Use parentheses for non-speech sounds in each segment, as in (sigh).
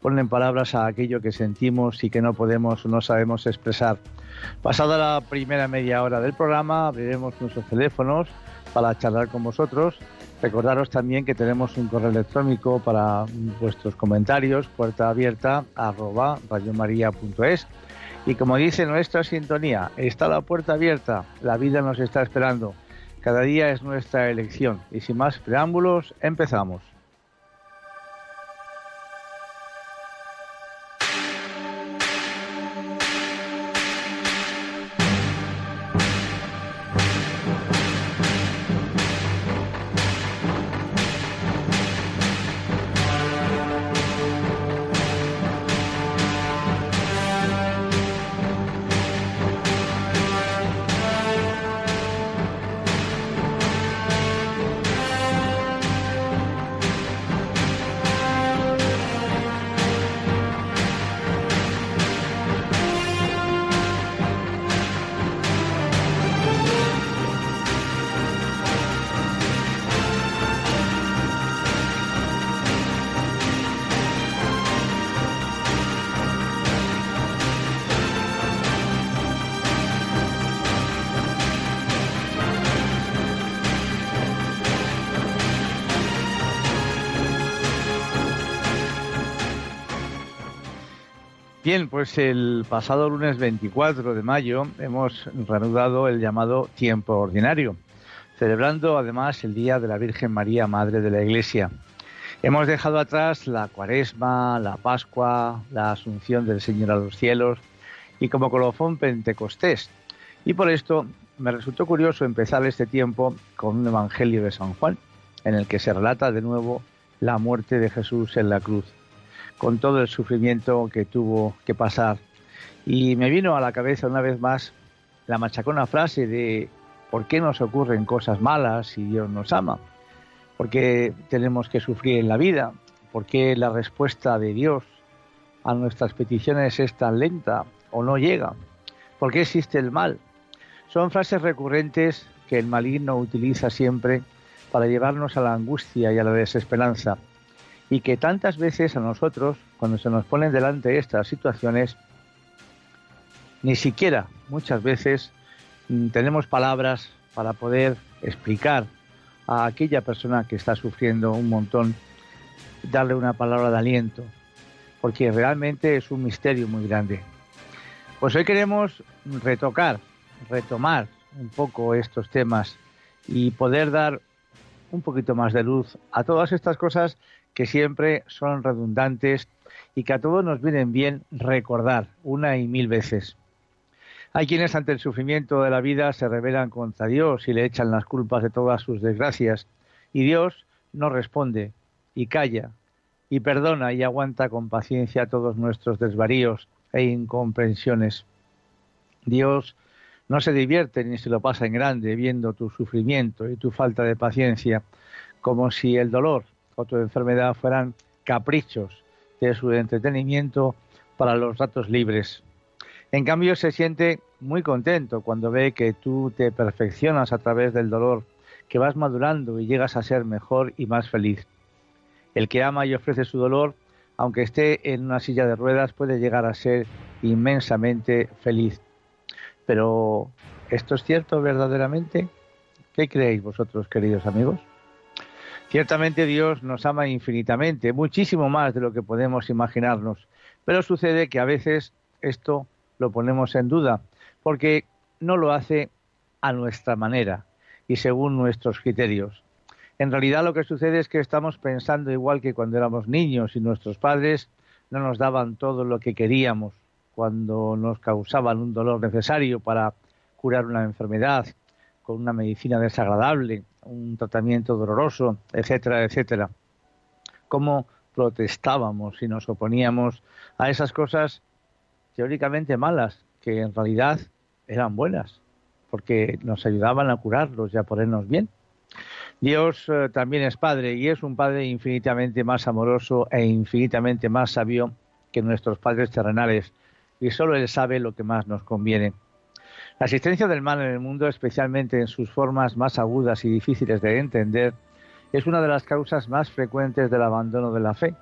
ponen palabras a aquello que sentimos y que no podemos o no sabemos expresar. Pasada la primera media hora del programa, abriremos nuestros teléfonos para charlar con vosotros. Recordaros también que tenemos un correo electrónico para vuestros comentarios, puerta abierta arroba radiomaria.es. Y como dice nuestra sintonía, está la puerta abierta, la vida nos está esperando. Cada día es nuestra elección. Y sin más preámbulos, empezamos. Bien, pues el pasado lunes 24 de mayo hemos reanudado el llamado tiempo ordinario, celebrando además el Día de la Virgen María, Madre de la Iglesia. Hemos dejado atrás la cuaresma, la Pascua, la Asunción del Señor a los cielos y como colofón Pentecostés. Y por esto me resultó curioso empezar este tiempo con un Evangelio de San Juan, en el que se relata de nuevo la muerte de Jesús en la cruz con todo el sufrimiento que tuvo que pasar. Y me vino a la cabeza una vez más la machacona frase de ¿por qué nos ocurren cosas malas si Dios nos ama? ¿Por qué tenemos que sufrir en la vida? ¿Por qué la respuesta de Dios a nuestras peticiones es tan lenta o no llega? ¿Por qué existe el mal? Son frases recurrentes que el maligno utiliza siempre para llevarnos a la angustia y a la desesperanza y que tantas veces a nosotros, cuando se nos ponen delante estas situaciones, ni siquiera muchas veces mm, tenemos palabras para poder explicar a aquella persona que está sufriendo un montón, darle una palabra de aliento, porque realmente es un misterio muy grande. Pues hoy queremos retocar, retomar un poco estos temas y poder dar un poquito más de luz a todas estas cosas que siempre son redundantes y que a todos nos vienen bien recordar una y mil veces. Hay quienes ante el sufrimiento de la vida se rebelan contra Dios y le echan las culpas de todas sus desgracias, y Dios no responde y calla y perdona y aguanta con paciencia todos nuestros desvaríos e incomprensiones. Dios no se divierte ni se lo pasa en grande viendo tu sufrimiento y tu falta de paciencia, como si el dolor o enfermedad fueran caprichos de su entretenimiento para los ratos libres. En cambio, se siente muy contento cuando ve que tú te perfeccionas a través del dolor, que vas madurando y llegas a ser mejor y más feliz. El que ama y ofrece su dolor, aunque esté en una silla de ruedas, puede llegar a ser inmensamente feliz. Pero, ¿esto es cierto verdaderamente? ¿Qué creéis vosotros, queridos amigos? Ciertamente Dios nos ama infinitamente, muchísimo más de lo que podemos imaginarnos, pero sucede que a veces esto lo ponemos en duda, porque no lo hace a nuestra manera y según nuestros criterios. En realidad lo que sucede es que estamos pensando igual que cuando éramos niños y nuestros padres no nos daban todo lo que queríamos cuando nos causaban un dolor necesario para curar una enfermedad, con una medicina desagradable, un tratamiento doloroso, etcétera, etcétera. Cómo protestábamos y nos oponíamos a esas cosas teóricamente malas, que en realidad eran buenas, porque nos ayudaban a curarlos y a ponernos bien. Dios eh, también es Padre y es un Padre infinitamente más amoroso e infinitamente más sabio que nuestros padres terrenales, y solo Él sabe lo que más nos conviene. La existencia del mal en el mundo, especialmente en sus formas más agudas y difíciles de entender, es una de las causas más frecuentes del abandono de la fe.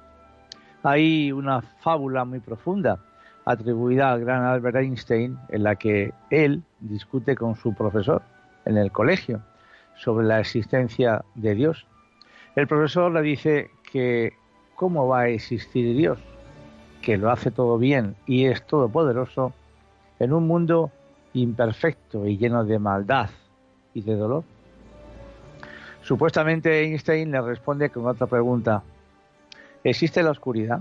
Hay una fábula muy profunda atribuida al gran Albert Einstein en la que él discute con su profesor en el colegio sobre la existencia de Dios. El profesor le dice que cómo va a existir Dios, que lo hace todo bien y es todopoderoso en un mundo imperfecto y lleno de maldad y de dolor? Supuestamente Einstein le responde con otra pregunta. ¿Existe la oscuridad?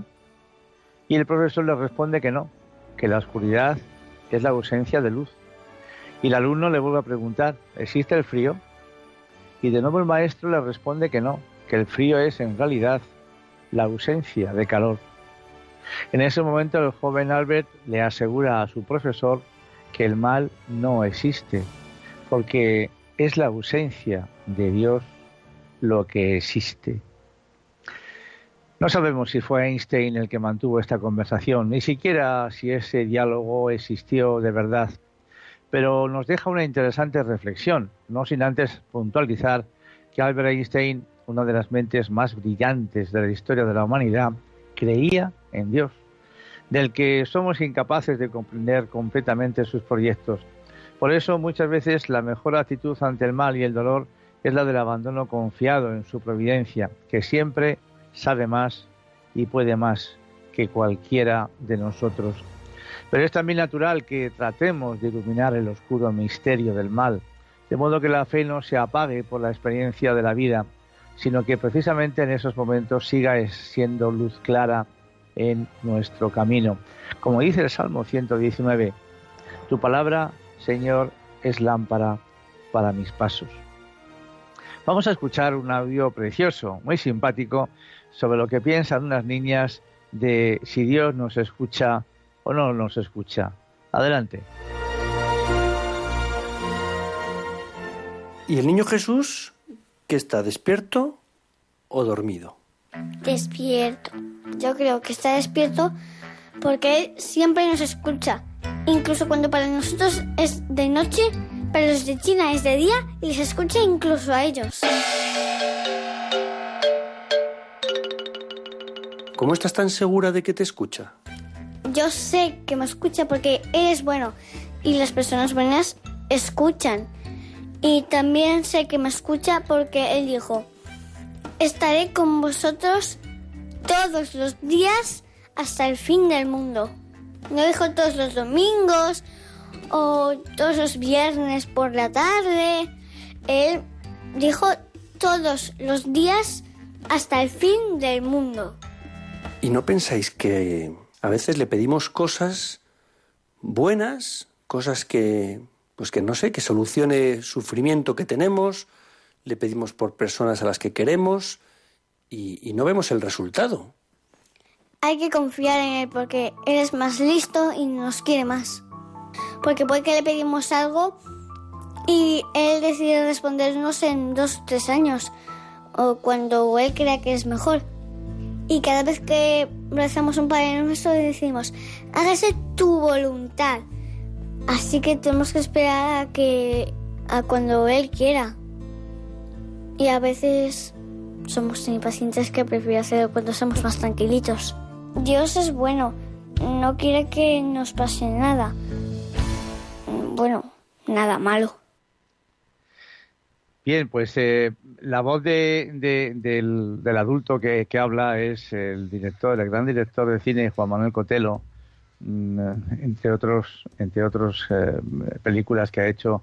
Y el profesor le responde que no, que la oscuridad es la ausencia de luz. Y el alumno le vuelve a preguntar, ¿existe el frío? Y de nuevo el maestro le responde que no, que el frío es en realidad la ausencia de calor. En ese momento el joven Albert le asegura a su profesor que el mal no existe, porque es la ausencia de Dios lo que existe. No sabemos si fue Einstein el que mantuvo esta conversación, ni siquiera si ese diálogo existió de verdad, pero nos deja una interesante reflexión, no sin antes puntualizar que Albert Einstein, una de las mentes más brillantes de la historia de la humanidad, creía en Dios del que somos incapaces de comprender completamente sus proyectos. Por eso muchas veces la mejor actitud ante el mal y el dolor es la del abandono confiado en su providencia, que siempre sabe más y puede más que cualquiera de nosotros. Pero es también natural que tratemos de iluminar el oscuro misterio del mal, de modo que la fe no se apague por la experiencia de la vida, sino que precisamente en esos momentos siga siendo luz clara en nuestro camino. Como dice el Salmo 119, tu palabra, Señor, es lámpara para mis pasos. Vamos a escuchar un audio precioso, muy simpático, sobre lo que piensan unas niñas de si Dios nos escucha o no nos escucha. Adelante. ¿Y el niño Jesús que está despierto o dormido? Despierto. Yo creo que está despierto porque Él siempre nos escucha. Incluso cuando para nosotros es de noche, para los de China es de día y les escucha incluso a ellos. ¿Cómo estás tan segura de que te escucha? Yo sé que me escucha porque Él es bueno y las personas buenas escuchan. Y también sé que me escucha porque él dijo, estaré con vosotros todos los días hasta el fin del mundo. No dijo todos los domingos o todos los viernes por la tarde. Él dijo todos los días hasta el fin del mundo. ¿Y no pensáis que a veces le pedimos cosas buenas, cosas que, pues que no sé, que solucione sufrimiento que tenemos, le pedimos por personas a las que queremos y, no vemos el resultado? Hay que confiar en él porque él es más listo y nos quiere más. Porque puede que le pedimos algo y él decide respondernos en dos o tres años o cuando él crea que es mejor. Y cada vez que rezamos un Padre Nuestro decimos, hágase tu voluntad. Así que tenemos que esperar a que a cuando él quiera. Y a veces somos tan impacientes que prefiero hacerlo cuando somos más tranquilitos. Dios es bueno, no quiere que nos pase nada. Bueno, nada malo. Bien, pues eh, la voz de, del, adulto que, habla es el director, el gran director de cine Juan Manuel Cotelo, mm, entre otros, entre otros eh, películas que ha hecho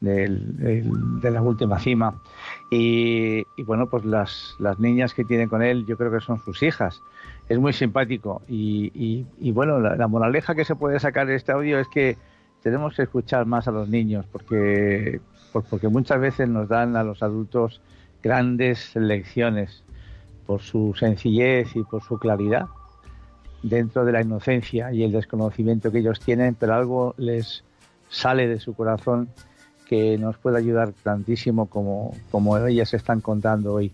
de la última cima. Y, bueno, pues las, las niñas que tiene con él, yo creo que son sus hijas. Es muy simpático. Y, y bueno, la, la moraleja que se puede sacar de este audio es que tenemos que escuchar más a los niños, porque porque muchas veces nos dan a los adultos grandes lecciones por su sencillez y por su claridad dentro de la inocencia y el desconocimiento que ellos tienen, pero algo les sale de su corazón que nos puede ayudar tantísimo como, como ellas están contando hoy.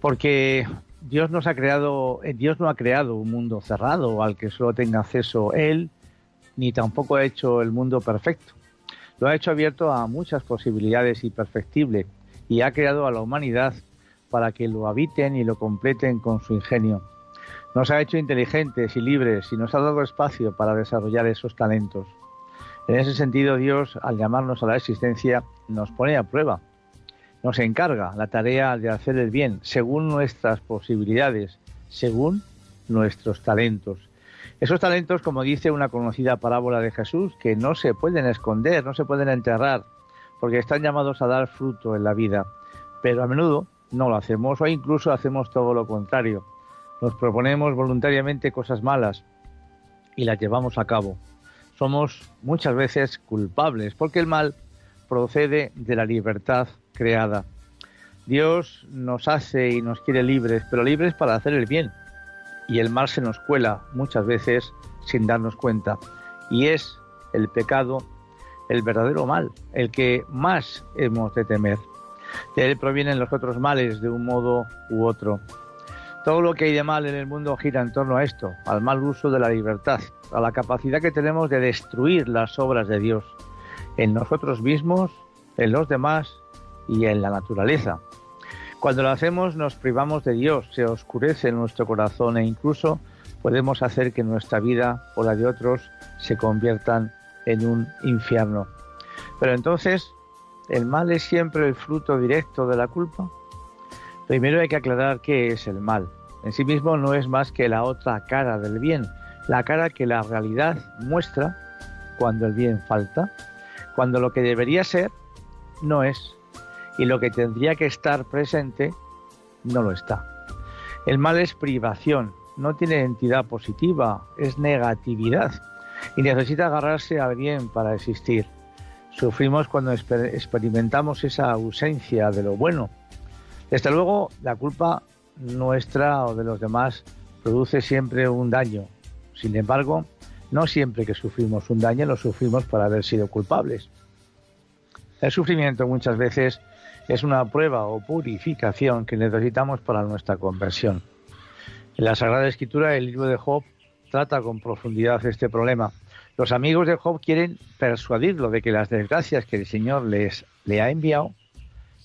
Porque Dios nos ha creado, Dios no ha creado un mundo cerrado al que solo tenga acceso Él, ni tampoco ha hecho el mundo perfecto lo ha hecho abierto a muchas posibilidades y perfectible y ha creado a la humanidad para que lo habiten y lo completen con su ingenio. Nos ha hecho inteligentes y libres y nos ha dado espacio para desarrollar esos talentos. En ese sentido, Dios, al llamarnos a la existencia, nos pone a prueba. Nos encarga la tarea de hacer el bien según nuestras posibilidades, según nuestros talentos. Esos talentos, como dice una conocida parábola de Jesús, que no se pueden esconder, no se pueden enterrar, porque están llamados a dar fruto en la vida. Pero a menudo no lo hacemos o incluso hacemos todo lo contrario. Nos proponemos voluntariamente cosas malas y las llevamos a cabo. Somos muchas veces culpables porque el mal procede de la libertad creada. Dios nos hace y nos quiere libres, pero libres para hacer el bien y el mal se nos cuela muchas veces sin darnos cuenta. Y es el pecado el verdadero mal, el que más hemos de temer. De él provienen los otros males de un modo u otro. Todo lo que hay de mal en el mundo gira en torno a esto, al mal uso de la libertad, a la capacidad que tenemos de destruir las obras de Dios en nosotros mismos, en los demás y en la naturaleza. Cuando lo hacemos nos privamos de Dios, se oscurece nuestro corazón e incluso podemos hacer que nuestra vida o la de otros se conviertan en un infierno. Pero entonces, ¿el mal es siempre el fruto directo de la culpa? Primero hay que aclarar qué es el mal. En sí mismo no es más que la otra cara del bien, la cara que la realidad muestra cuando el bien falta, cuando lo que debería ser no es y lo que tendría que estar presente no lo está. El mal es privación, no tiene entidad positiva, es negatividad y necesita agarrarse al bien para existir. Sufrimos cuando experimentamos esa ausencia de lo bueno. Desde luego, la culpa nuestra o de los demás produce siempre un daño. Sin embargo, no siempre que sufrimos un daño lo sufrimos por haber sido culpables. El sufrimiento muchas veces es una prueba o purificación que necesitamos para nuestra conversión. En la Sagrada Escritura, el libro de Job trata con profundidad este problema. Los amigos de Job quieren persuadirlo de que las desgracias que el Señor les le ha enviado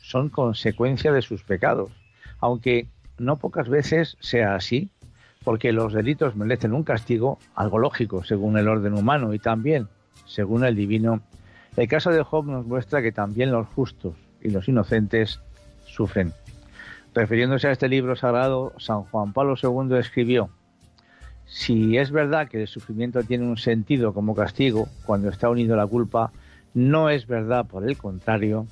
son consecuencia de sus pecados, aunque no pocas veces sea así, porque los delitos merecen un castigo, algo lógico según el orden humano y también según el divino El caso de Job nos muestra que también los justos y los inocentes sufren. Refiriéndose a este libro sagrado, San Juan Pablo II escribió, si es verdad que el sufrimiento tiene un sentido como castigo cuando está unido a la culpa, no es verdad, por el contrario,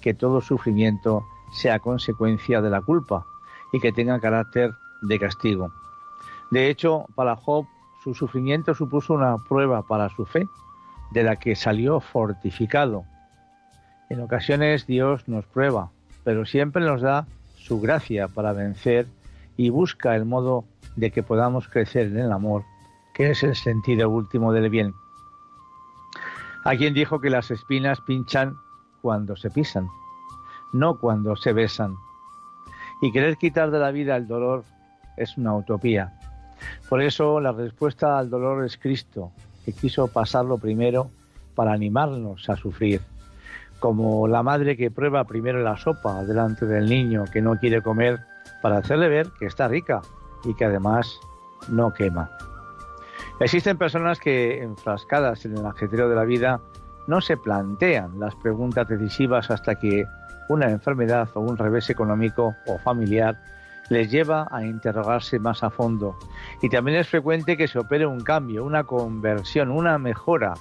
que todo sufrimiento sea consecuencia de la culpa y que tenga carácter de castigo. De hecho, para Job, su sufrimiento supuso una prueba para su fe, de la que salió fortificado. En ocasiones Dios nos prueba, pero siempre nos da su gracia para vencer y busca el modo de que podamos crecer en el amor, que es el sentido último del bien. Hay quien dijo que las espinas pinchan cuando se pisan, no cuando se besan. Y querer quitar de la vida el dolor es una utopía. Por eso la respuesta al dolor es Cristo, que quiso pasarlo primero para animarnos a sufrir, como la madre que prueba primero la sopa delante del niño que no quiere comer para hacerle ver que está rica y que además no quema. Existen personas que, enfrascadas en el ajetreo de la vida, no se plantean las preguntas decisivas hasta que una enfermedad o un revés económico o familiar les lleva a interrogarse más a fondo. Y también es frecuente que se opere un cambio, una conversión, una mejora,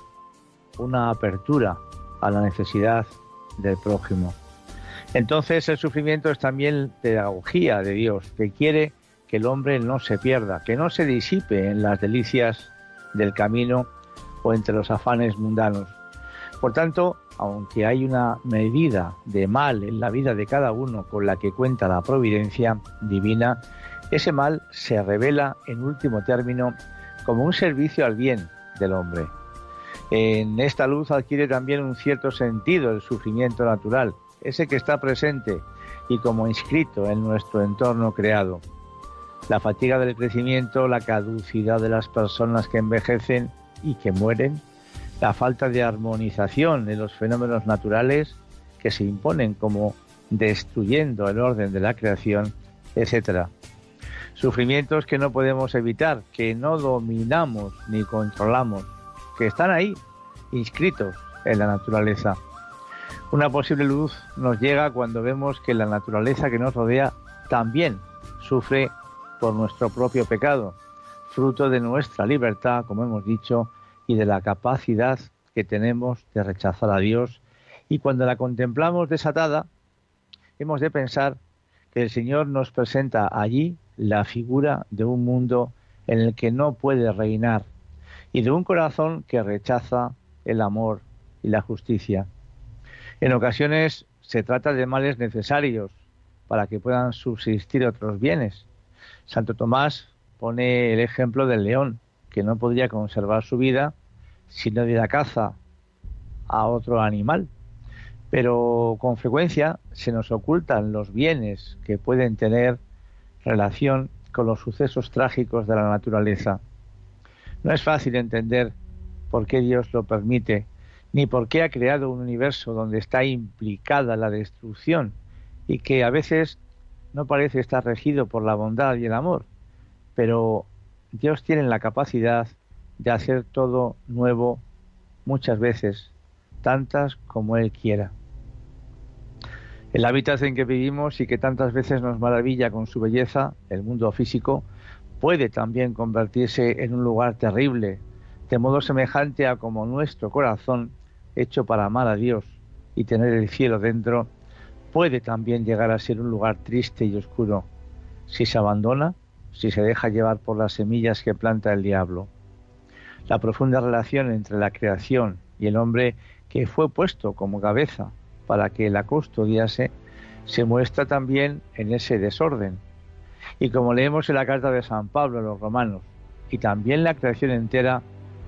una apertura a la necesidad del prójimo. Entonces el sufrimiento es también pedagogía de Dios, que quiere que el hombre no se pierda, que no se disipe en las delicias del camino o entre los afanes mundanos. Por tanto, aunque hay una medida de mal en la vida de cada uno con la que cuenta la providencia divina, ese mal se revela en último término como un servicio al bien del hombre. En esta luz adquiere también un cierto sentido el sufrimiento natural, ese que está presente y como inscrito en nuestro entorno creado. La fatiga del crecimiento, la caducidad de las personas que envejecen y que mueren, la falta de armonización de los fenómenos naturales que se imponen como destruyendo el orden de la creación, etc. Sufrimientos que no podemos evitar, que no dominamos ni controlamos, que están ahí, inscritos en la naturaleza. Una posible luz nos llega cuando vemos que la naturaleza que nos rodea también sufre por nuestro propio pecado, fruto de nuestra libertad, como hemos dicho, y de la capacidad que tenemos de rechazar a Dios. Y cuando la contemplamos desatada, hemos de pensar que el Señor nos presenta allí la figura de un mundo en el que no puede reinar y de un corazón que rechaza el amor y la justicia. En ocasiones se trata de males necesarios para que puedan subsistir otros bienes. Santo Tomás pone el ejemplo del león, que no podría conservar su vida si no diera caza a otro animal. Pero con frecuencia se nos ocultan los bienes que pueden tener relación con los sucesos trágicos de la naturaleza. No es fácil entender por qué Dios lo permite, ni por qué ha creado un universo donde está implicada la destrucción y que a veces no parece estar regido por la bondad y el amor, pero Dios tiene la capacidad de hacer todo nuevo muchas veces, tantas como Él quiera. El hábitat en que vivimos y que tantas veces nos maravilla con su belleza, el mundo físico, puede también convertirse en un lugar terrible, de modo semejante a como nuestro corazón, hecho para amar a Dios y tener el cielo dentro, puede también llegar a ser un lugar triste y oscuro, si se abandona, si se deja llevar por las semillas que planta el diablo. La profunda relación entre la creación y el hombre que fue puesto como cabeza para que la custodiase, se muestra también en ese desorden. Y como leemos en la carta de San Pablo a los romanos, y también la creación entera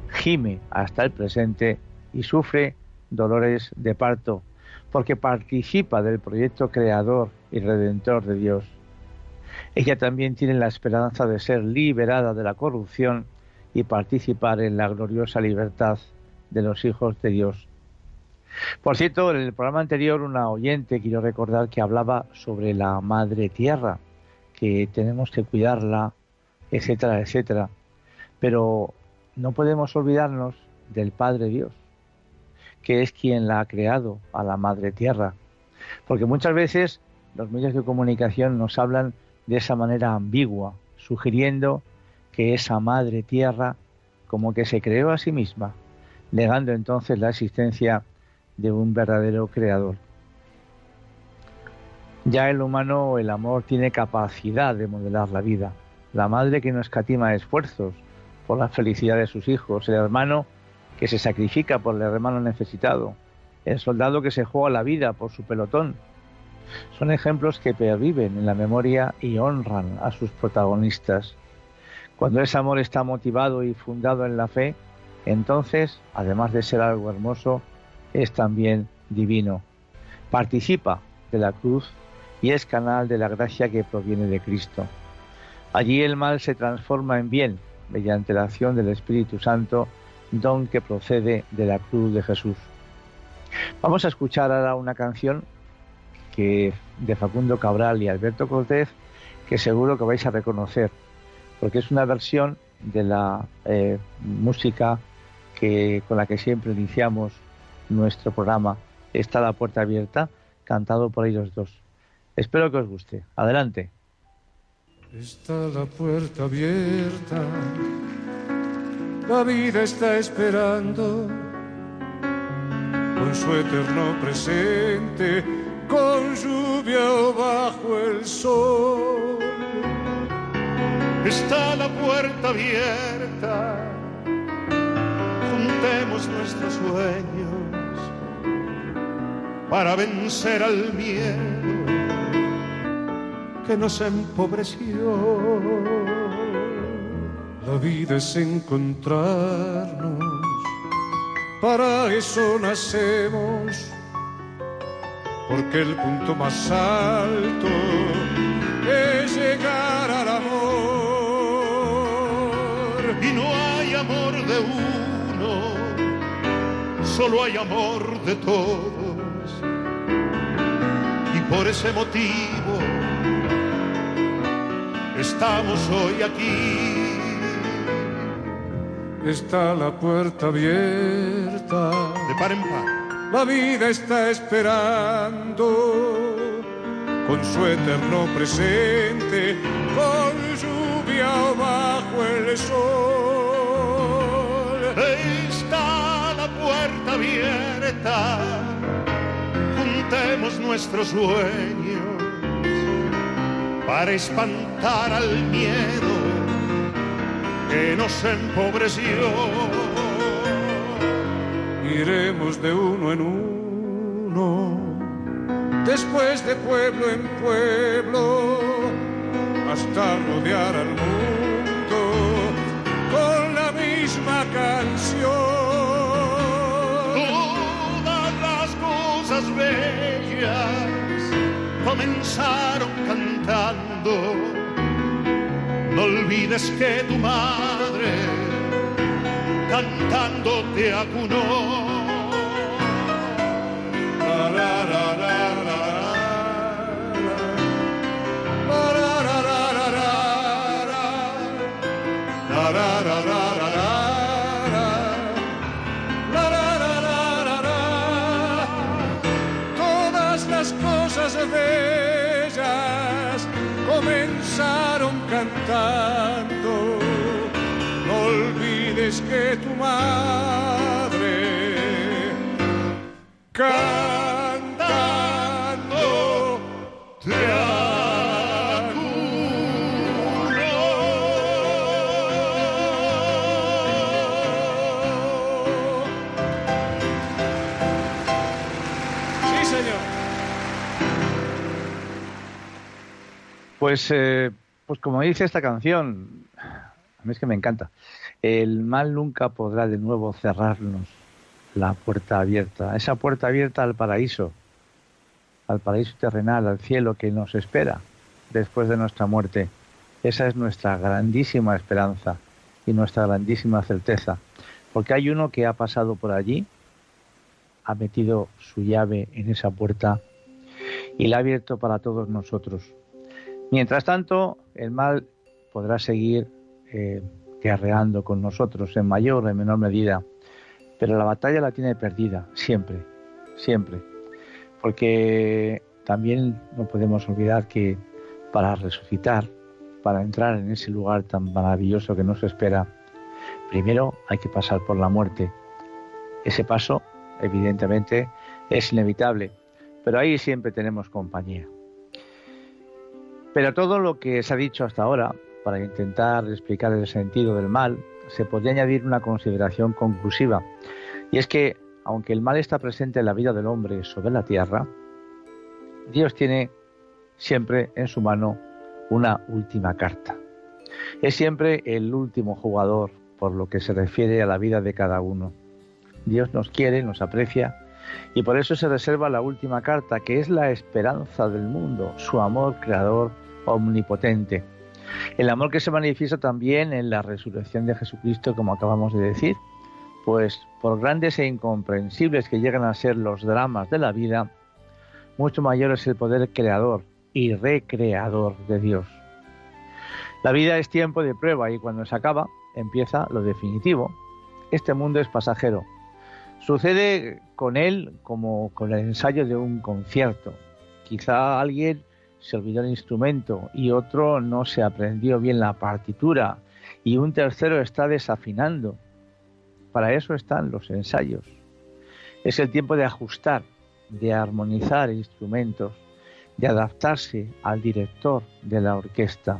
gime hasta el presente y sufre dolores de parto porque participa del proyecto creador y redentor de Dios. Ella también tiene la esperanza de ser liberada de la corrupción y participar en la gloriosa libertad de los hijos de Dios. Por cierto, en el programa anterior una oyente quiero recordar que hablaba sobre la madre tierra, que tenemos que cuidarla, etcétera, etcétera. Pero no podemos olvidarnos del Padre Dios, que es quien la ha creado, a la Madre Tierra. Porque muchas veces los medios de comunicación nos hablan de esa manera ambigua, sugiriendo que esa Madre Tierra como que se creó a sí misma, negando entonces la existencia de un verdadero creador. Ya el humano, el amor, tiene capacidad de modelar la vida. La madre que no escatima esfuerzos por la felicidad de sus hijos, el hermano que se sacrifica por el hermano necesitado, el soldado que se juega la vida por su pelotón. Son ejemplos que perviven en la memoria y honran a sus protagonistas. Cuando ese amor está motivado y fundado en la fe, entonces, además de ser algo hermoso, es también divino. Participa de la cruz y es canal de la gracia que proviene de Cristo. Allí el mal se transforma en bien mediante la acción del Espíritu Santo, don que procede de la cruz de Jesús. Vamos a escuchar ahora una canción que de Facundo Cabral y Alberto Cortés que seguro que vais a reconocer, porque es una versión de la eh, música que, con la que siempre iniciamos nuestro programa. Está la puerta abierta, cantado por ellos dos. Espero que os guste. Adelante. Está la puerta abierta, la vida está esperando con su eterno presente, con lluvia o bajo el sol. Está la puerta abierta, juntemos nuestros sueños para vencer al miedo que nos empobreció. La vida es encontrarnos, para eso nacemos, porque el punto más alto es llegar al amor. Y no hay amor de uno, solo hay amor de todos. Y por ese motivo estamos hoy aquí. Está la puerta abierta. De par en par. La vida está esperando con su eterno presente, con lluvia o bajo el sol. Está la puerta abierta. Juntemos nuestros sueños para espantar al miedo que nos empobreció. Iremos de uno en uno, después de pueblo en pueblo, hasta rodear al mundo con la misma canción. Todas las cosas bellas comenzaron cantando. No olvides que tu madre cantando te acunó. Todas las cosas bellas comenzaron cantando. No olvides que cantando. Sí, señor. Pues, eh, pues como dice esta canción, a mí es que me encanta. El mal nunca podrá de nuevo cerrarnos la puerta abierta, esa puerta abierta al paraíso, al paraíso terrenal, al cielo que nos espera después de nuestra muerte. Esa es nuestra grandísima esperanza y nuestra grandísima certeza, porque hay uno que ha pasado por allí, ha metido su llave en esa puerta y la ha abierto para todos nosotros. Mientras tanto, el mal podrá seguir eh, guerreando con nosotros en mayor o en menor medida, Pero la batalla la tiene perdida, siempre, siempre. Porque también no podemos olvidar que para resucitar, para entrar en ese lugar tan maravilloso que nos espera, primero hay que pasar por la muerte. Ese paso, evidentemente, es inevitable, pero ahí siempre tenemos compañía. Pero todo lo que se ha dicho hasta ahora, para intentar explicar el sentido del mal, se podría añadir una consideración conclusiva, y es que, aunque el mal está presente en la vida del hombre sobre la tierra, Dios tiene siempre en su mano una última carta. Es siempre el último jugador por lo que se refiere a la vida de cada uno. Dios nos quiere, nos aprecia y por eso se reserva la última carta, que es la esperanza del mundo, su amor creador omnipotente. El amor que se manifiesta también en la resurrección de Jesucristo, como acabamos de decir, pues por grandes e incomprensibles que llegan a ser los dramas de la vida, mucho mayor es el poder creador y recreador de Dios. La vida es tiempo de prueba y cuando se acaba empieza lo definitivo. Este mundo es pasajero. Sucede con él como con el ensayo de un concierto. Quizá alguien se olvidó el instrumento y otro no se aprendió bien la partitura y un tercero está desafinando. Para eso están los ensayos. Es el tiempo de ajustar, de armonizar instrumentos, de adaptarse al director de la orquesta.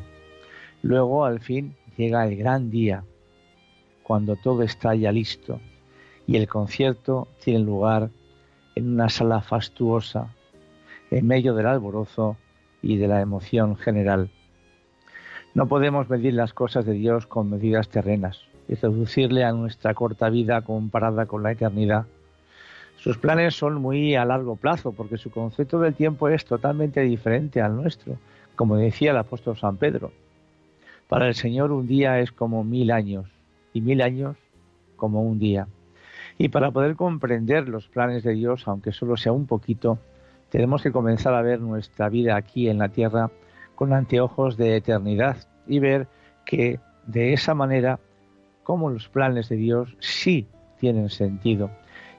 Luego, al fin, llega el gran día, cuando todo está ya listo y el concierto tiene lugar en una sala fastuosa, en medio del alborozo y de la emoción general. No podemos medir las cosas de Dios con medidas terrenas y reducirle a nuestra corta vida comparada con la eternidad. Sus planes son muy a largo plazo porque su concepto del tiempo es totalmente diferente al nuestro, como decía el apóstol San Pedro. Para el Señor un día es como mil años y mil años como un día. Y para poder comprender los planes de Dios, aunque solo sea un poquito, tenemos que comenzar a ver nuestra vida aquí en la tierra con anteojos de eternidad y ver que de esa manera, como los planes de Dios sí tienen sentido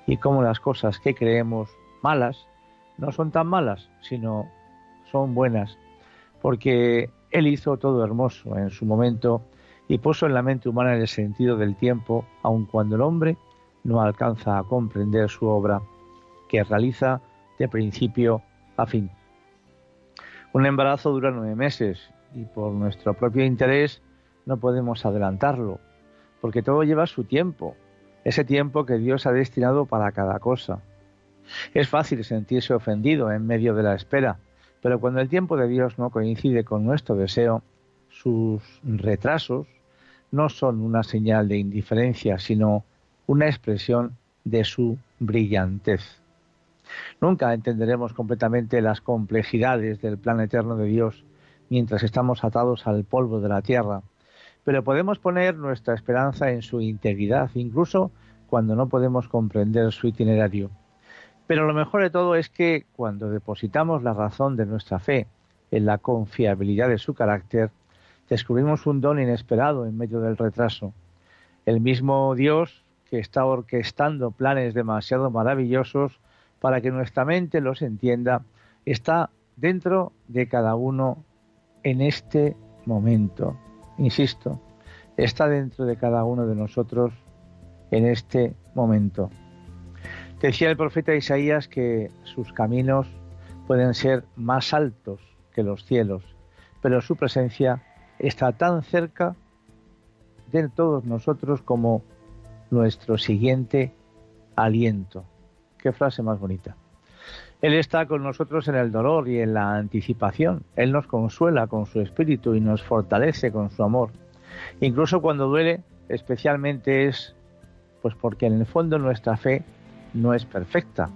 y como las cosas que creemos malas no son tan malas, sino son buenas, porque Él hizo todo hermoso en su momento y puso en la mente humana el sentido del tiempo, aun cuando el hombre no alcanza a comprender su obra, que realiza de principio a fin. Un embarazo dura nueve meses y por nuestro propio interés no podemos adelantarlo, porque todo lleva su tiempo, ese tiempo que Dios ha destinado para cada cosa. Es fácil sentirse ofendido en medio de la espera, pero cuando el tiempo de Dios no coincide con nuestro deseo, sus retrasos no son una señal de indiferencia, sino una expresión de su brillantez. Nunca entenderemos completamente las complejidades del plan eterno de Dios mientras estamos atados al polvo de la tierra, pero podemos poner nuestra esperanza en su integridad, incluso cuando no podemos comprender su itinerario. Pero lo mejor de todo es que cuando depositamos la razón de nuestra fe en la confiabilidad de su carácter, descubrimos un don inesperado en medio del retraso. El mismo Dios que está orquestando planes demasiado maravillosos para que nuestra mente los entienda, está dentro de cada uno en este momento. Insisto, está dentro de cada uno de nosotros en este momento. Decía el profeta Isaías que sus caminos pueden ser más altos que los cielos, pero su presencia está tan cerca de todos nosotros como nuestro siguiente aliento. Qué frase más bonita. Él está con nosotros en el dolor y en la anticipación. Él nos consuela con su espíritu y nos fortalece con su amor. Incluso cuando duele, especialmente es pues porque en el fondo nuestra fe no es perfecta.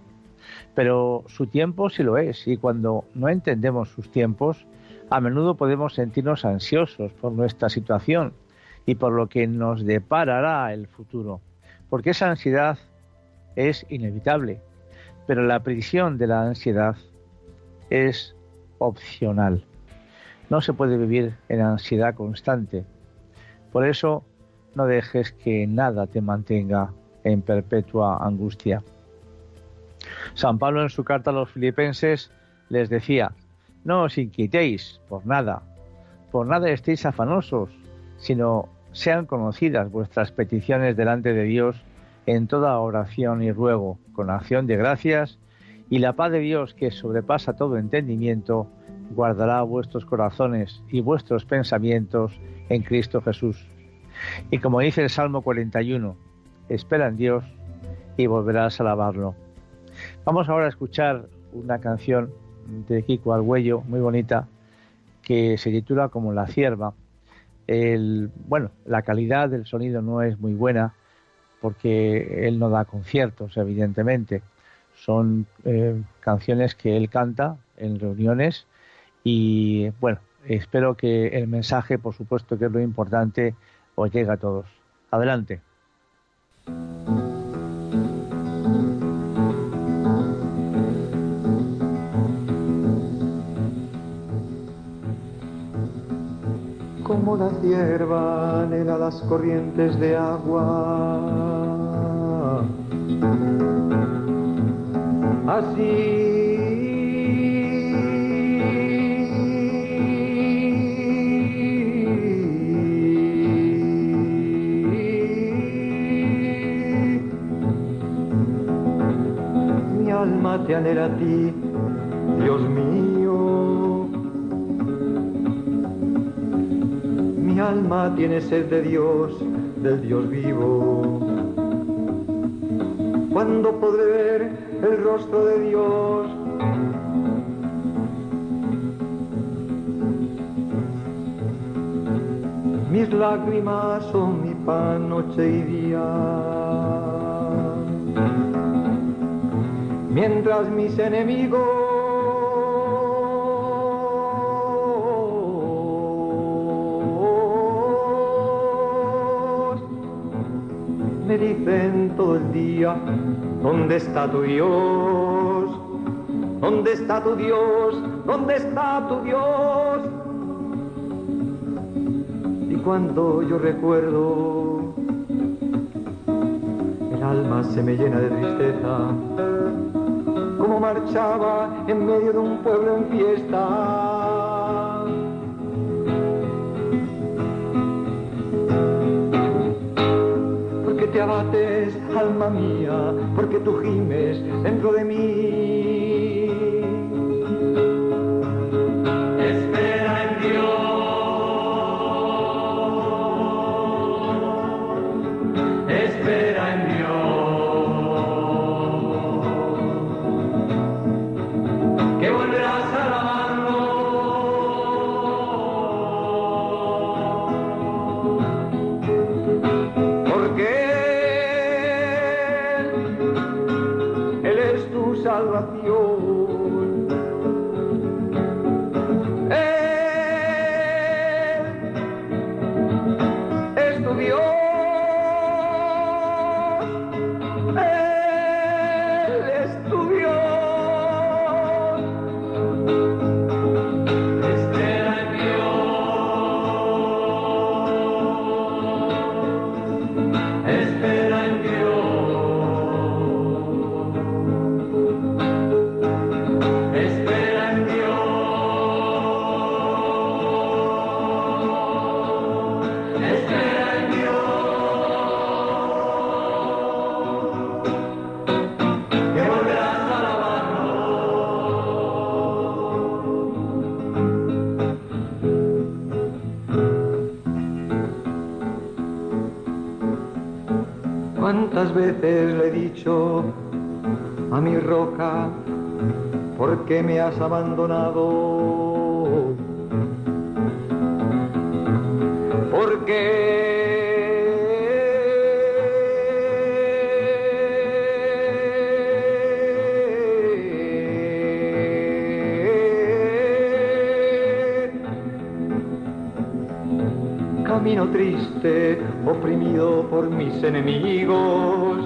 Pero su tiempo sí lo es y cuando no entendemos sus tiempos, a menudo podemos sentirnos ansiosos por nuestra situación y por lo que nos deparará el futuro, porque esa ansiedad es inevitable, pero la prisión de la ansiedad es opcional. No se puede vivir en ansiedad constante. Por eso no dejes que nada te mantenga en perpetua angustia. San Pablo en su carta a los filipenses les decía, no os inquietéis por nada, por nada estéis afanosos, sino sean conocidas vuestras peticiones delante de Dios en toda oración y ruego, con acción de gracias, y la paz de Dios que sobrepasa todo entendimiento, guardará vuestros corazones y vuestros pensamientos en Cristo Jesús. Y como dice el Salmo 41, espera en Dios y volverás a alabarlo. Vamos ahora a escuchar una canción de Kiko Arguello, muy bonita, que se titula como La Cierva. El, bueno, la calidad del sonido no es muy buena porque él no da conciertos, evidentemente. Son eh, canciones que él canta en reuniones y bueno, espero que el mensaje, por supuesto que es lo importante, os llegue a todos. Adelante. Como la cierva anhela las corrientes de agua. Así mi alma te anhela a ti, Dios mío. Alma tiene sed de Dios, del Dios vivo. ¿Cuándo podré ver el rostro de Dios? Mis lágrimas son mi pan noche y día. Mientras mis enemigos ¿dónde está tu Dios? ¿Dónde está tu Dios? ¿Dónde está tu Dios? Y cuando yo recuerdo, el alma se me llena de tristeza, como marchaba en medio de un pueblo en fiesta te abates, alma mía, porque tú gimes dentro de mí. Veces le he dicho a mi roca, ¿por qué me has abandonado? Porque triste, oprimido por mis enemigos.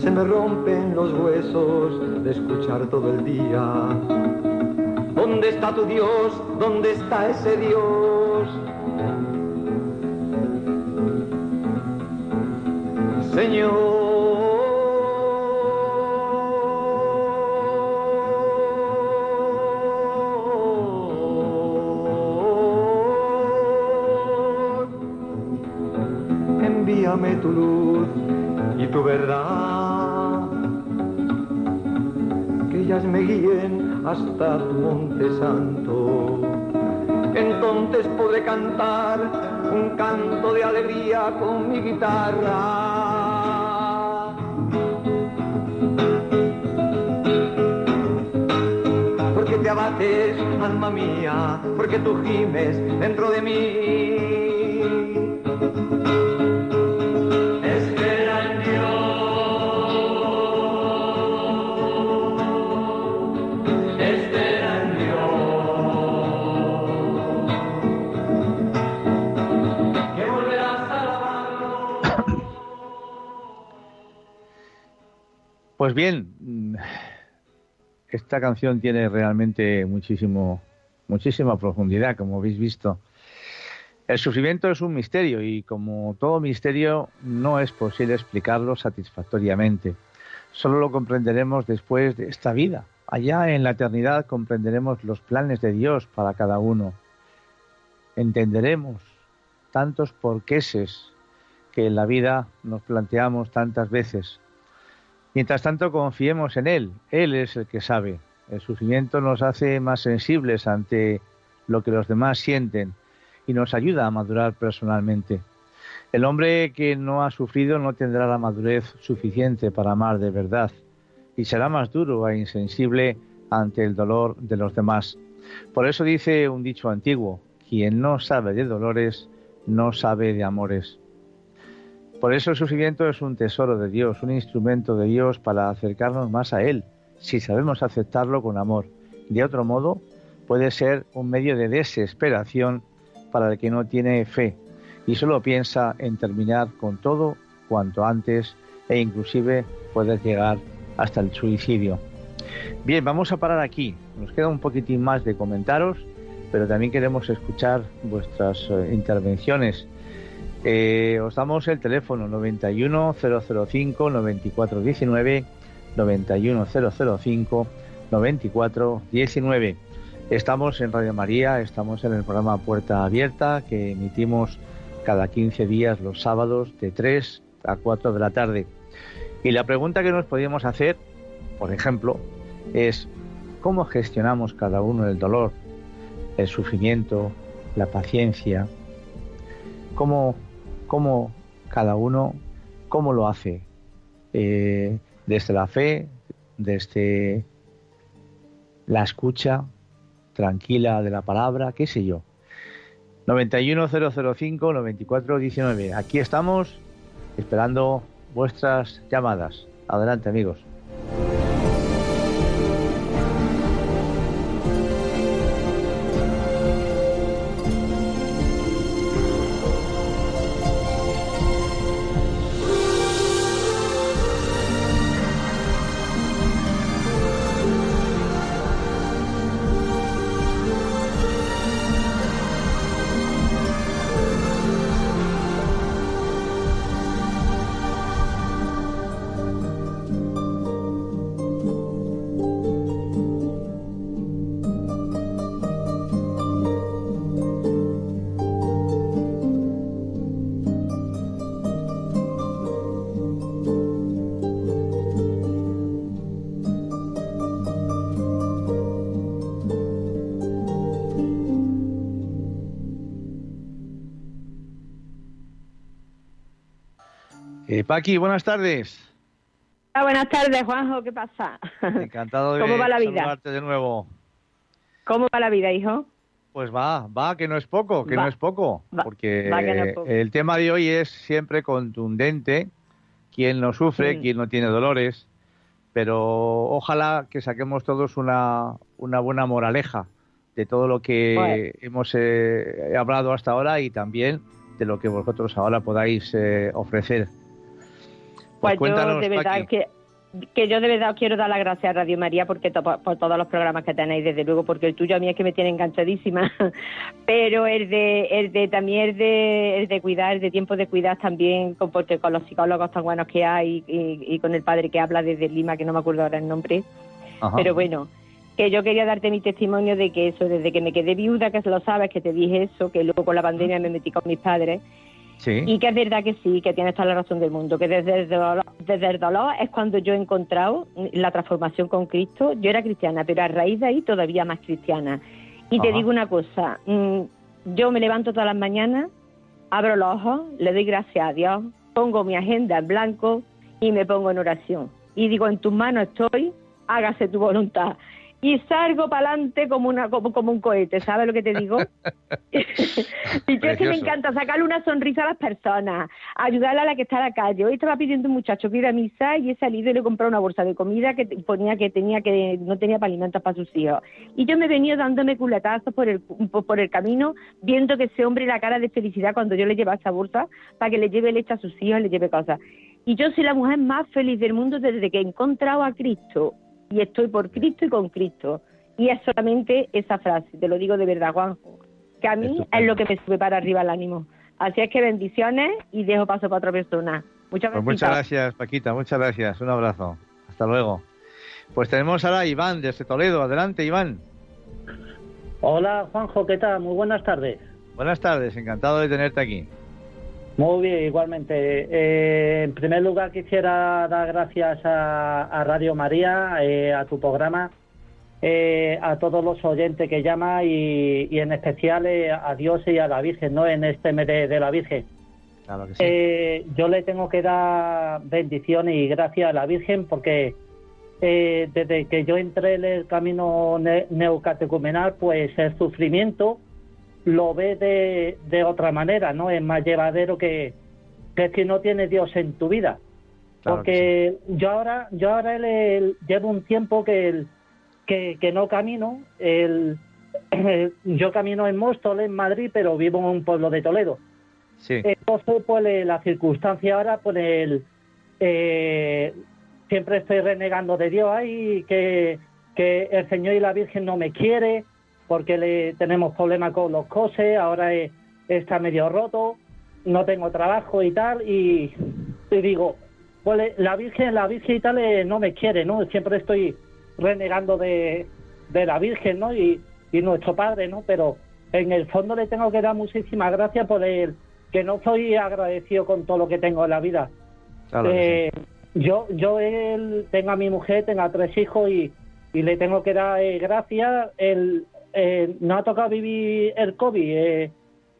Se me rompen los huesos de escuchar todo el día. ¿Dónde está tu Dios? ¿Dónde está ese Dios? Mía, porque tú gimes dentro de mí. Espera en Dios, espera en Dios, que volverás a. Pues bien, esta canción tiene realmente muchísimo, muchísima profundidad, como habéis visto. El sufrimiento es un misterio y como todo misterio no es posible explicarlo satisfactoriamente. Solo lo comprenderemos después de esta vida. Allá en la eternidad comprenderemos los planes de Dios para cada uno. Entenderemos tantos porqueses que en la vida nos planteamos tantas veces. Mientras tanto, confiemos en Él. Él es el que sabe. El sufrimiento nos hace más sensibles ante lo que los demás sienten y nos ayuda a madurar personalmente. El hombre que no ha sufrido no tendrá la madurez suficiente para amar de verdad y será más duro e insensible ante el dolor de los demás. Por eso dice un dicho antiguo, quien no sabe de dolores, no sabe de amores. Por eso el sufrimiento es un tesoro de Dios, un instrumento de Dios para acercarnos más a Él, si sabemos aceptarlo con amor. De otro modo, puede ser un medio de desesperación para el que no tiene fe y solo piensa en terminar con todo cuanto antes e inclusive poder llegar hasta el suicidio. Bien, vamos a parar aquí. Nos queda un poquitín más de comentaros, pero también queremos escuchar vuestras eh, intervenciones. Eh, os damos el teléfono 91005 9419 91005 9419. Estamos en Radio María, estamos en el programa Puerta Abierta que emitimos cada 15 días los sábados de 3 a 4 de la tarde. Y la pregunta que nos podíamos hacer, por ejemplo, es cómo gestionamos cada uno el dolor, el sufrimiento, la paciencia, cómo, cómo cada uno, cómo lo hace, eh, desde la fe, desde la escucha tranquila de la palabra, qué sé yo. 91005-9419. Aquí estamos esperando vuestras llamadas. Adelante amigos. Paqui, buenas tardes. Ah, buenas tardes, Juanjo, ¿qué pasa? Encantado de (laughs) ¿Cómo va la vida? saludarte de nuevo. ¿Cómo va la vida, hijo? Pues va, va, que no es poco, que Va. no es poco, Va, porque va no es poco. el tema de hoy es siempre contundente, quien no sufre, Mm. quien no tiene dolores, pero ojalá que saquemos todos una, una buena moraleja de todo lo que Bueno. hemos eh, hablado hasta ahora y también de lo que vosotros ahora podáis eh, ofrecer. Pues yo cuéntanos, de verdad Paqui. que que yo de verdad os quiero dar las gracias a Radio María porque por todos los programas que tenéis, desde luego, porque el tuyo a mí es que me tiene enganchadísima, (laughs) pero el de, el de también el de, el de cuidar, el de tiempo de cuidar también, porque con los psicólogos tan buenos que hay y, con el padre que habla desde Lima, que no me acuerdo ahora el nombre, pero bueno, que yo quería darte mi testimonio de que eso, desde que me quedé viuda, que lo sabes, que te dije eso, que luego con la pandemia me metí con mis padres, y que es verdad que sí, que tienes toda la razón del mundo, que desde el, dolor, desde el dolor es cuando yo he encontrado la transformación con Cristo. Yo era cristiana, pero a raíz de ahí todavía más cristiana. Y te digo una cosa, mm, yo me levanto todas las mañanas, abro los ojos, le doy gracias a Dios, pongo mi agenda en blanco y me pongo en oración. Y digo, en tus manos estoy, hágase tu voluntad y salgo para adelante como, una, como, como un cohete, ¿sabes lo que te digo? (laughs) (laughs) y yo es que me encanta sacarle una sonrisa a las personas, ayudarle a la que está en la calle. Hoy estaba pidiendo un muchacho que ir a misa y he salido y le he comprado una bolsa de comida que ponía que tenía que no tenía para alimentos para sus hijos. Y yo me he venido dándome culetazos por el, por el camino, viendo que ese hombre la cara de felicidad cuando yo le llevo esa bolsa para que le lleve leche a sus hijos, le lleve cosas. Y yo soy la mujer más feliz del mundo desde que he encontrado a Cristo y estoy por Cristo y con Cristo. Y es solamente esa frase, te lo digo de verdad, Juanjo, que a mí es lo que me sube para arriba el ánimo. Así es que bendiciones y dejo paso para otra persona. Muchas pues muchas gracias, Paquita, muchas gracias. Un abrazo. Hasta luego. Pues tenemos ahora a Iván desde Toledo. Adelante, Iván. Hola, Juanjo, ¿qué tal? Muy buenas tardes. Buenas tardes, encantado de tenerte aquí. Muy bien, igualmente. Eh, en primer lugar, quisiera dar gracias a, Radio María, eh, a tu programa, eh, a todos los oyentes que llaman y, en especial a Dios y a la Virgen, ¿no? En este mes de, la Virgen. Claro que sí. yo le tengo que dar bendiciones y gracias a la Virgen porque desde que yo entré en el camino neocatecumenal, pues el sufrimiento lo ve de, de otra manera, ¿no? Es más llevadero que, que si no tienes Dios en tu vida. Porque yo ahora, yo ahora llevo un tiempo que, que, que no camino. El, (clears throat) yo camino en Móstoles, en Madrid, pero vivo en un pueblo de Toledo. Sí. Entonces, pues la circunstancia ahora, pues el, eh, siempre estoy renegando de Dios ahí, que, que el Señor y la Virgen no me quiere, porque le tenemos problemas con los coses, ahora está medio roto, no tengo trabajo y tal, y, digo, pues la Virgen, la Virgen y tal eh, no me quiere, ¿no? Siempre estoy renegando de, de la Virgen, ¿no? Y, y nuestro Padre, ¿no? Pero en el fondo le tengo que dar muchísimas gracias por el que no soy agradecido con todo lo que tengo en la vida. Eh, yo yo él, tengo a mi mujer, tengo a tres hijos y, y le tengo que dar eh, gracias el, eh, no ha tocado vivir el COVID. Eh,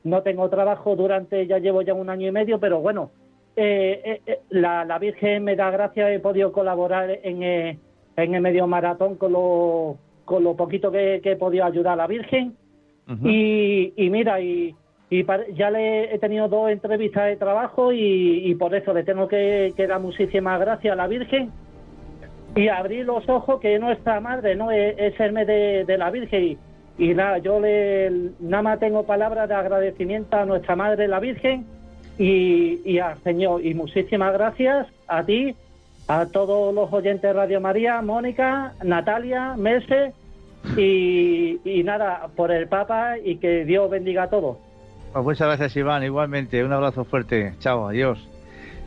no tengo trabajo durante, ya llevo ya un año y medio, pero bueno, eh, la, Virgen me da gracias, he podido colaborar en, en el medio maratón con lo, con lo poquito que, he podido ayudar a la Virgen. y, mira, y, ya le he tenido dos entrevistas de trabajo y, por eso le tengo que, dar muchísimas gracias a la Virgen y abrir los ojos que nuestra madre no es, es el mes de, de la Virgen y nada, yo le, nada más tengo palabras de agradecimiento a nuestra Madre la Virgen y, y al Señor. Y muchísimas gracias a ti, a todos los oyentes de Radio María, Mónica, Natalia, Mese y, y nada, por el Papa y que Dios bendiga a todos. Pues muchas gracias Iván, igualmente, un abrazo fuerte, chao, adiós.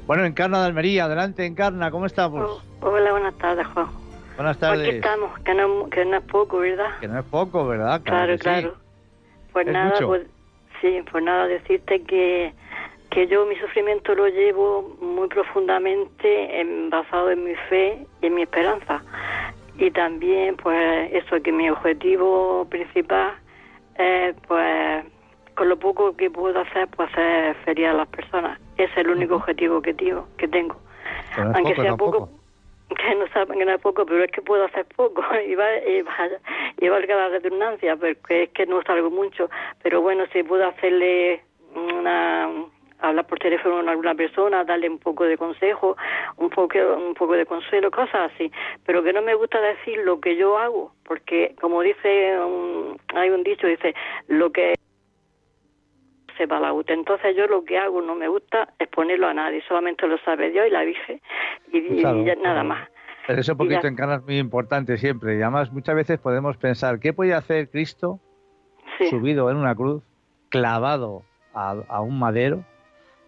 Bueno, Encarna de Almería, adelante Encarna, ¿cómo estamos? Oh, hola, buenas tardes Juan. Buenas tardes. Aquí estamos, que no, que no es poco, ¿verdad? Que no es poco, ¿verdad? Claro, claro. Pues nada, pues, sí, pues nada, decirte que, que yo mi sufrimiento lo llevo muy profundamente basado en mi fe y en mi esperanza. Y también, pues, eso que mi objetivo principal es, pues, con lo poco que puedo hacer, pues, hacer feliz a las personas. Ese es el único objetivo que, tío, que tengo. Aunque sea poco que no saben que es poco, pero es que puedo hacer poco. (laughs) Y, va, y, va, valga la redundancia, porque es que no salgo mucho, pero bueno, si puedo hacerle una hablar por teléfono con alguna persona, darle un poco de consejo, un poco un poco de consuelo, cosas así, pero que no me gusta decir lo que yo hago, porque como dice hay un dicho dice, lo que sepa la UTE. Entonces yo lo que hago no me gusta exponerlo a nadie, solamente lo sabe Dios y la Virgen y, nada más. Pero ese poquito encarna es muy importante siempre. Y además muchas veces podemos pensar, ¿qué puede hacer Cristo subido en una cruz, clavado a, un madero?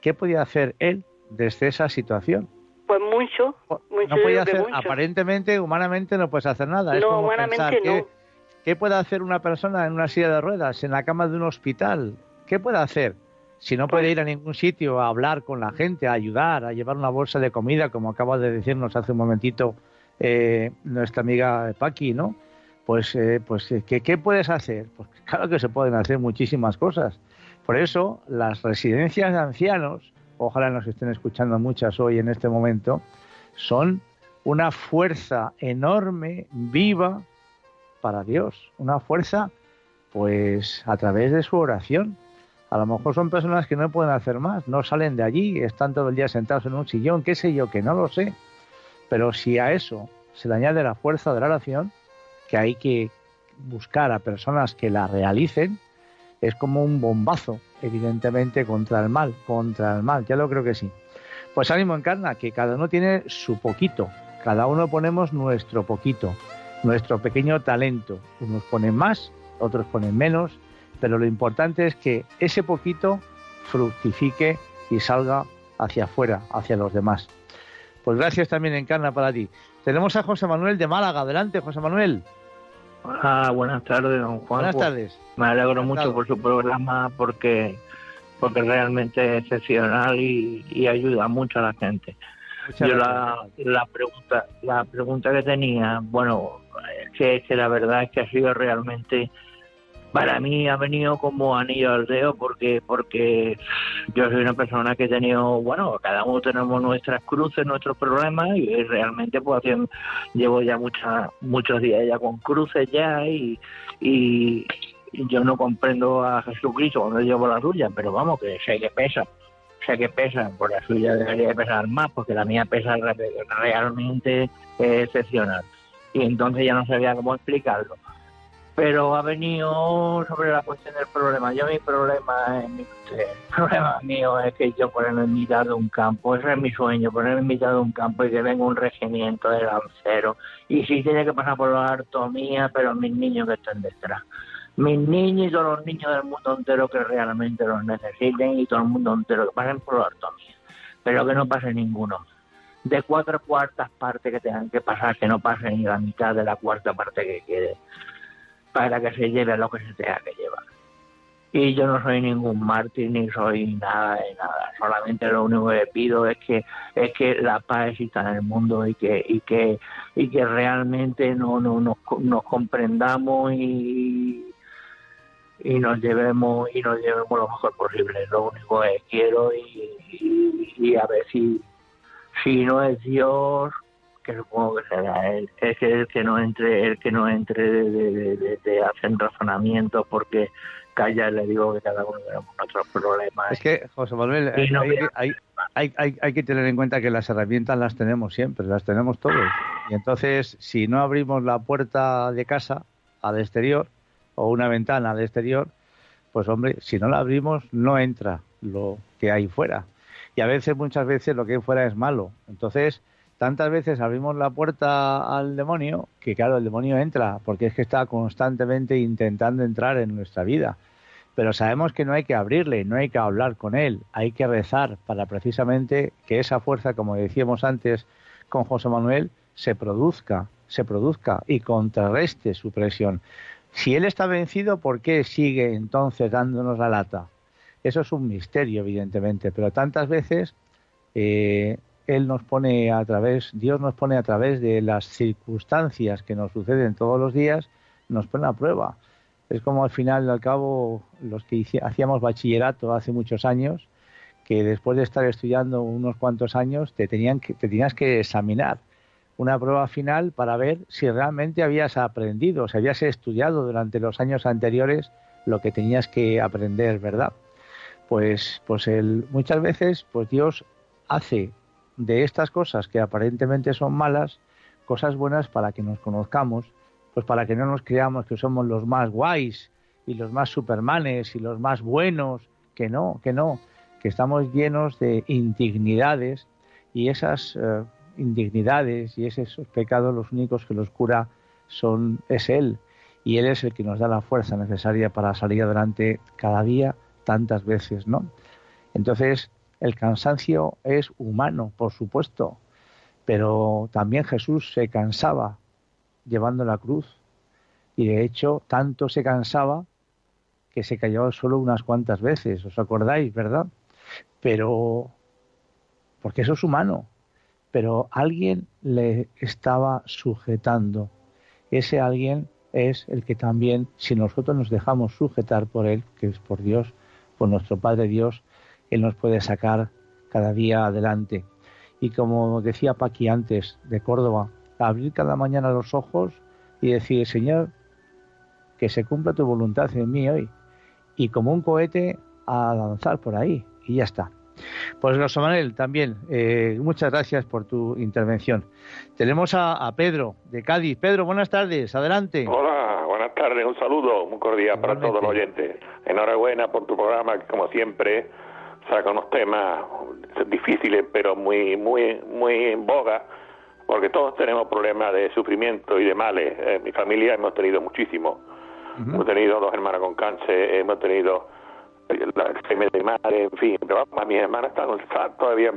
¿Qué podía hacer Él desde esa situación? Pues mucho, mucho. No puede hacer, aparentemente, humanamente no puedes hacer nada. No, humanamente no. ¿Qué puede hacer una persona en una silla de ruedas, en la cama de un hospital? ¿Qué puede hacer? Si no puede ir a ningún sitio a hablar con la gente, a ayudar, a llevar una bolsa de comida, como acaba de decirnos hace un momentito eh, nuestra amiga Paqui, ¿no? Pues, eh, pues eh, ¿qué, puedes hacer? Pues claro que se pueden hacer muchísimas cosas. Por eso, las residencias de ancianos, ojalá nos estén escuchando muchas hoy en este momento, son una fuerza enorme, viva, para Dios, una fuerza, pues a través de su oración. A lo mejor son personas que no pueden hacer más, no salen de allí, están todo el día sentados en un sillón, qué sé yo, que no lo sé. Pero si a eso se le añade la fuerza de la oración, que hay que buscar a personas que la realicen, es como un bombazo, evidentemente, contra el mal, contra el mal, ya lo creo que sí. Pues ánimo encarna, que cada uno tiene su poquito, cada uno ponemos nuestro poquito, nuestro pequeño talento. Unos ponen más, otros ponen menos, pero lo importante es que ese poquito fructifique y salga hacia afuera, hacia los demás. Pues gracias también, Encarna, para ti. Tenemos a José Manuel de Málaga. Adelante, José Manuel. Hola, buenas tardes, don Juan. Buenas tardes. Me alegro mucho por su programa porque porque realmente es excepcional y, ayuda mucho a la gente. Yo la, la, pregunta la pregunta que tenía, bueno, que, que la verdad es que ha sido realmente para mí ha venido como anillo al dedo porque porque yo soy una persona que he tenido bueno cada uno tenemos nuestras cruces nuestros problemas y realmente pues llevo ya muchas muchos días ya con cruces ya y, y, yo no comprendo a Jesucristo cuando llevo la suya pero vamos que sé que pesa sé que pesa por la suya debería pesar más porque la mía pesa realmente excepcional. Y entonces ya no sabía cómo explicarlo pero ha venido sobre la cuestión del problema. Yo mi problema, mi, problema mío es que yo ponerme en mitad de un campo, ese es mi sueño, ponerme en mitad de un campo y que venga un regimiento de lanceros. Y si tiene que pasar por la artomía, pero mis niños que estén detrás. Mis niños y todos los niños del mundo entero que realmente los necesiten y todo el mundo entero que pasen por la artomía. Pero que no pase ninguno de cuatro cuartas partes que tengan que pasar, que no pase ni la mitad de la cuarta parte que quede para que se lleve lo que se tenga que llevar. Y yo no soy ningún mártir ni soy nada de nada. Solamente lo único que pido es que es que la paz exista en el mundo y que y que y que realmente no, no nos, nos comprendamos y y nos llevemos y nos llevemos lo mejor posible. Lo único que quiero y, y a ver si si no es Dios que supongo que será él, es que el que no entre, el que no entre de, de, hacer razonamientos porque calla le digo que cada uno tenemos nuestros problemas. Es que, José Manuel, hay, hay, hay, hay, que tener en cuenta que las herramientas las tenemos siempre, las tenemos todos. Y entonces, si no abrimos la puerta de casa al exterior o una ventana al exterior, pues hombre, si no la abrimos, no entra lo que hay fuera. Y a veces, muchas veces, lo que hay fuera es malo. Entonces, tantas veces abrimos la puerta al demonio que claro, el demonio entra porque es que está constantemente intentando entrar en nuestra vida. Pero sabemos que no hay que abrirle, no hay que hablar con él, hay que rezar para precisamente que esa fuerza, como decíamos antes con José Manuel, se produzca, se produzca y contrarreste su presión. Si él está vencido, ¿por qué sigue entonces dándonos la lata? Eso es un misterio, evidentemente, pero tantas veces eh, él nos pone a través, Dios nos pone a través de las circunstancias que nos suceden todos los días, nos pone a prueba. Es como al final al cabo los que hacíamos bachillerato hace muchos años, que después de estar estudiando unos cuantos años te, tenían que, te tenías que examinar una prueba final para ver si realmente habías aprendido, si habías estudiado durante los años anteriores lo que tenías que aprender, ¿verdad? Pues, pues el, muchas veces pues Dios hace de estas cosas que aparentemente son malas, cosas buenas para que nos conozcamos, pues para que no nos creamos que somos los más guays y los más supermanes y los más buenos, que no, que no, que estamos llenos de indignidades y esas, eh, indignidades y esos pecados, los únicos que los cura son es Él. Y Él es el que nos da la fuerza necesaria para salir adelante cada día, tantas veces, ¿no? Entonces, el cansancio es humano, por supuesto, pero también Jesús se cansaba llevando la cruz. Y de hecho, tanto se cansaba que se cayó solo unas cuantas veces, ¿os acordáis, verdad? Pero, porque eso es humano, pero alguien le estaba sujetando. Ese alguien es el que también, si nosotros nos dejamos sujetar por Él, que es por Dios, por nuestro Padre Dios, Él nos puede sacar cada día adelante. Y como decía Paqui antes de Córdoba, abrir cada mañana los ojos y decir, Señor, que se cumpla tu voluntad en mí hoy. Y como un cohete a lanzar por ahí. Y ya está. Pues Rosa Manuel, también, eh, muchas gracias por tu intervención. Tenemos a, Pedro, de Cádiz. Pedro, buenas tardes, adelante. Hola, buenas tardes, un saludo muy cordial para todos los oyentes. Enhorabuena por tu programa, como siempre saca unos temas difíciles, pero muy, muy, muy en boga, porque todos tenemos problemas de sufrimiento y de males. En mi familia hemos tenido muchísimo. Hemos tenido dos hermanas con cáncer, hemos tenido la enfermedad de madre, en fin, pero mis hermanas están todavía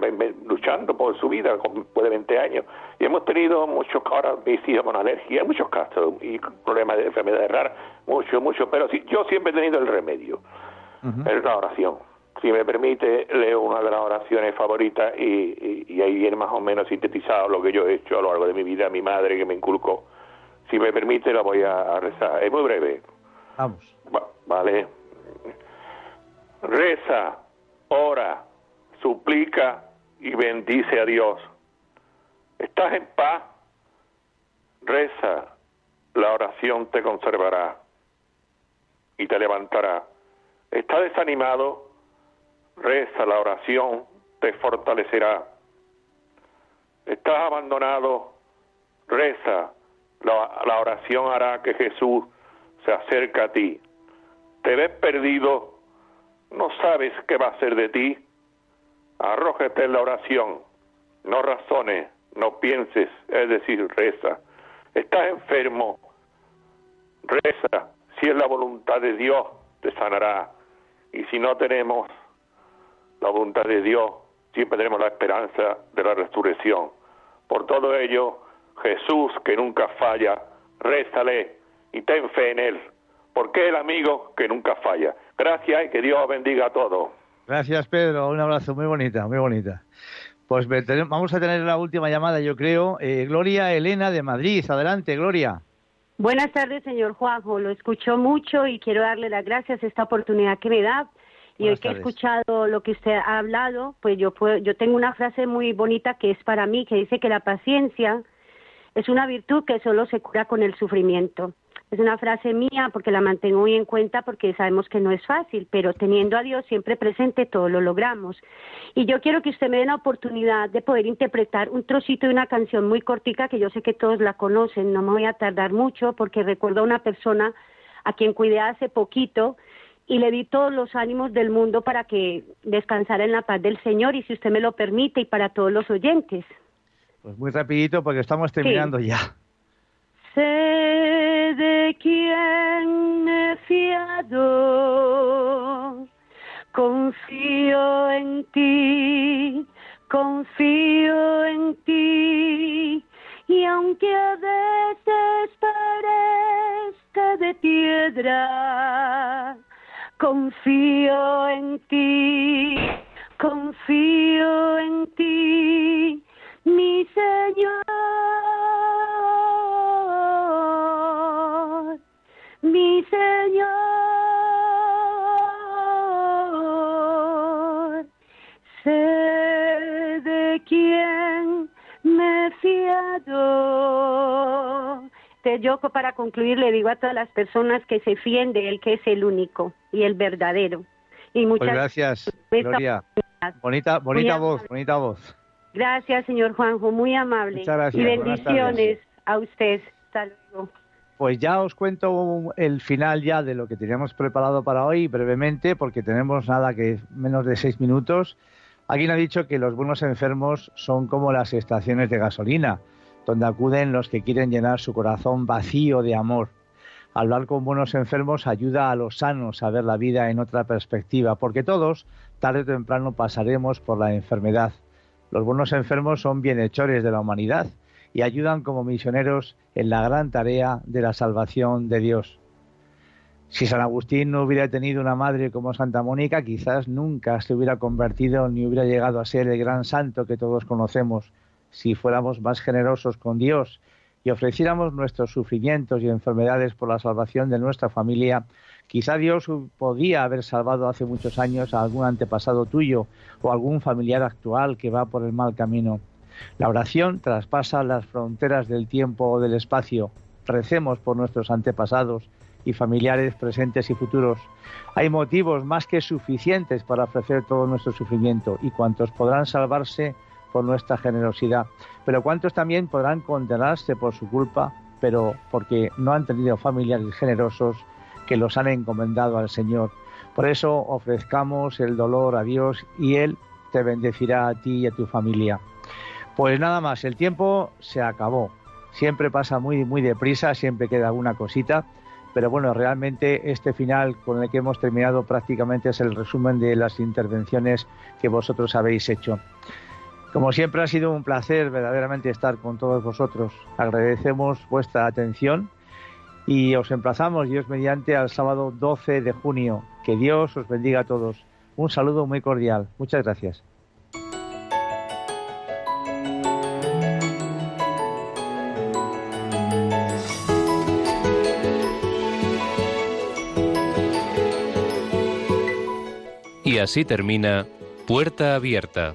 luchando por su vida, con después de 20 años. Y hemos tenido muchos, ahora mis hijos con alergia, muchos casos y problemas de enfermedades raras, mucho, mucho, pero sí, yo siempre he tenido el remedio, es la oración. Si me permite, leo una de las oraciones favoritas y, y, ahí viene más o menos sintetizado lo que yo he hecho a lo largo de mi vida, mi madre que me inculcó. Si me permite, la voy a, rezar. Es muy breve. Vamos. vale reza, ora, suplica y bendice a Dios. ¿Estás en paz? Reza, la oración te conservará y te levantará. ¿Estás desanimado? Reza, la oración te fortalecerá. ¿Estás abandonado? Reza, la, oración hará que Jesús se acerque a ti. ¿Te ves perdido? no sabes qué va a ser de ti, arrójate en la oración, no razones, no pienses, es decir, reza. Estás enfermo, reza, si es la voluntad de Dios, te sanará. Y si no tenemos la voluntad de Dios, siempre tenemos la esperanza de la resurrección. Por todo ello, Jesús, que nunca falla, rézale y ten fe en Él, porque es el amigo que nunca falla. Gracias y que Dios bendiga a todos. Gracias, Pedro. Un abrazo muy bonita, muy bonita. Pues vamos a tener la última llamada, yo creo. Eh, Gloria Elena de Madrid. Adelante, Gloria. Buenas tardes, señor Juanjo. Lo escucho mucho y quiero darle las gracias a esta oportunidad que me da. Y hoy que he escuchado lo que usted ha hablado, pues yo, puedo, yo tengo una frase muy bonita que es para mí, que dice que la paciencia es una virtud que solo se cura con el sufrimiento. Es una frase mía porque la mantengo muy en cuenta porque sabemos que no es fácil, pero teniendo a Dios siempre presente todo lo logramos. Y yo quiero que usted me dé la oportunidad de poder interpretar un trocito de una canción muy cortica que yo sé que todos la conocen, no me voy a tardar mucho porque recuerdo a una persona a quien cuidé hace poquito y le di todos los ánimos del mundo para que descansara en la paz del Señor y si usted me lo permite y para todos los oyentes. Pues muy rapidito porque estamos terminando ya. Sé de quién he fiado, confío en ti, confío en ti, y aunque a veces parezca de piedra, confío en ti, confío en ti, mi Señor. Yoco para concluir, le digo a todas las personas que se fíen de Él, que es el único y el verdadero. Y muchas pues gracias, Gloria. Bonita, bonita voz, bonita voz. Gracias, señor Juanjo, muy amable. Muchas gracias. Y bendiciones a usted. Hasta luego. Pues ya os cuento el final ya de lo que teníamos preparado para hoy brevemente, porque tenemos nada que menos de seis minutos. Alguien ha dicho que los buenos enfermos son como las estaciones de gasolina, donde acuden los que quieren llenar su corazón vacío de amor. Hablar con buenos enfermos ayuda a los sanos a ver la vida en otra perspectiva, porque todos, tarde o temprano, pasaremos por la enfermedad. Los buenos enfermos son bienhechores de la humanidad y ayudan como misioneros en la gran tarea de la salvación de Dios. Si San Agustín no hubiera tenido una madre como Santa Mónica, quizás nunca se hubiera convertido ni hubiera llegado a ser el gran santo que todos conocemos. Si fuéramos más generosos con Dios y ofreciéramos nuestros sufrimientos y enfermedades por la salvación de nuestra familia, quizá Dios podía haber salvado hace muchos años a algún antepasado tuyo o algún familiar actual que va por el mal camino. La oración traspasa las fronteras del tiempo o del espacio. Recemos por nuestros antepasados y familiares presentes y futuros. Hay motivos más que suficientes para ofrecer todo nuestro sufrimiento y cuantos podrán salvarse por nuestra generosidad. Pero cuántos también podrán condenarse por su culpa, pero porque no han tenido familiares generosos que los han encomendado al Señor. Por eso ofrezcamos el dolor a Dios y Él te bendecirá a ti y a tu familia. Pues nada más, el tiempo se acabó. Siempre pasa muy, muy deprisa, siempre queda alguna cosita, pero bueno, realmente este final con el que hemos terminado prácticamente es el resumen de las intervenciones que vosotros habéis hecho. Como siempre ha sido un placer verdaderamente estar con todos vosotros. Agradecemos vuestra atención y os emplazamos, Dios mediante, al sábado 12 de junio. Que Dios os bendiga a todos. Un saludo muy cordial. Muchas gracias. Y así termina Puerta Abierta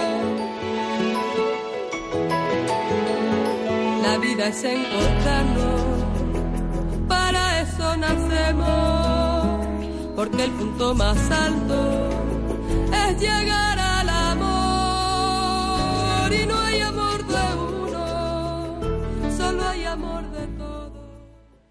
vida es encontrarnos, para eso nacemos, porque el punto más alto es llegar al amor y no hay amor de uno, solo hay amor de todos.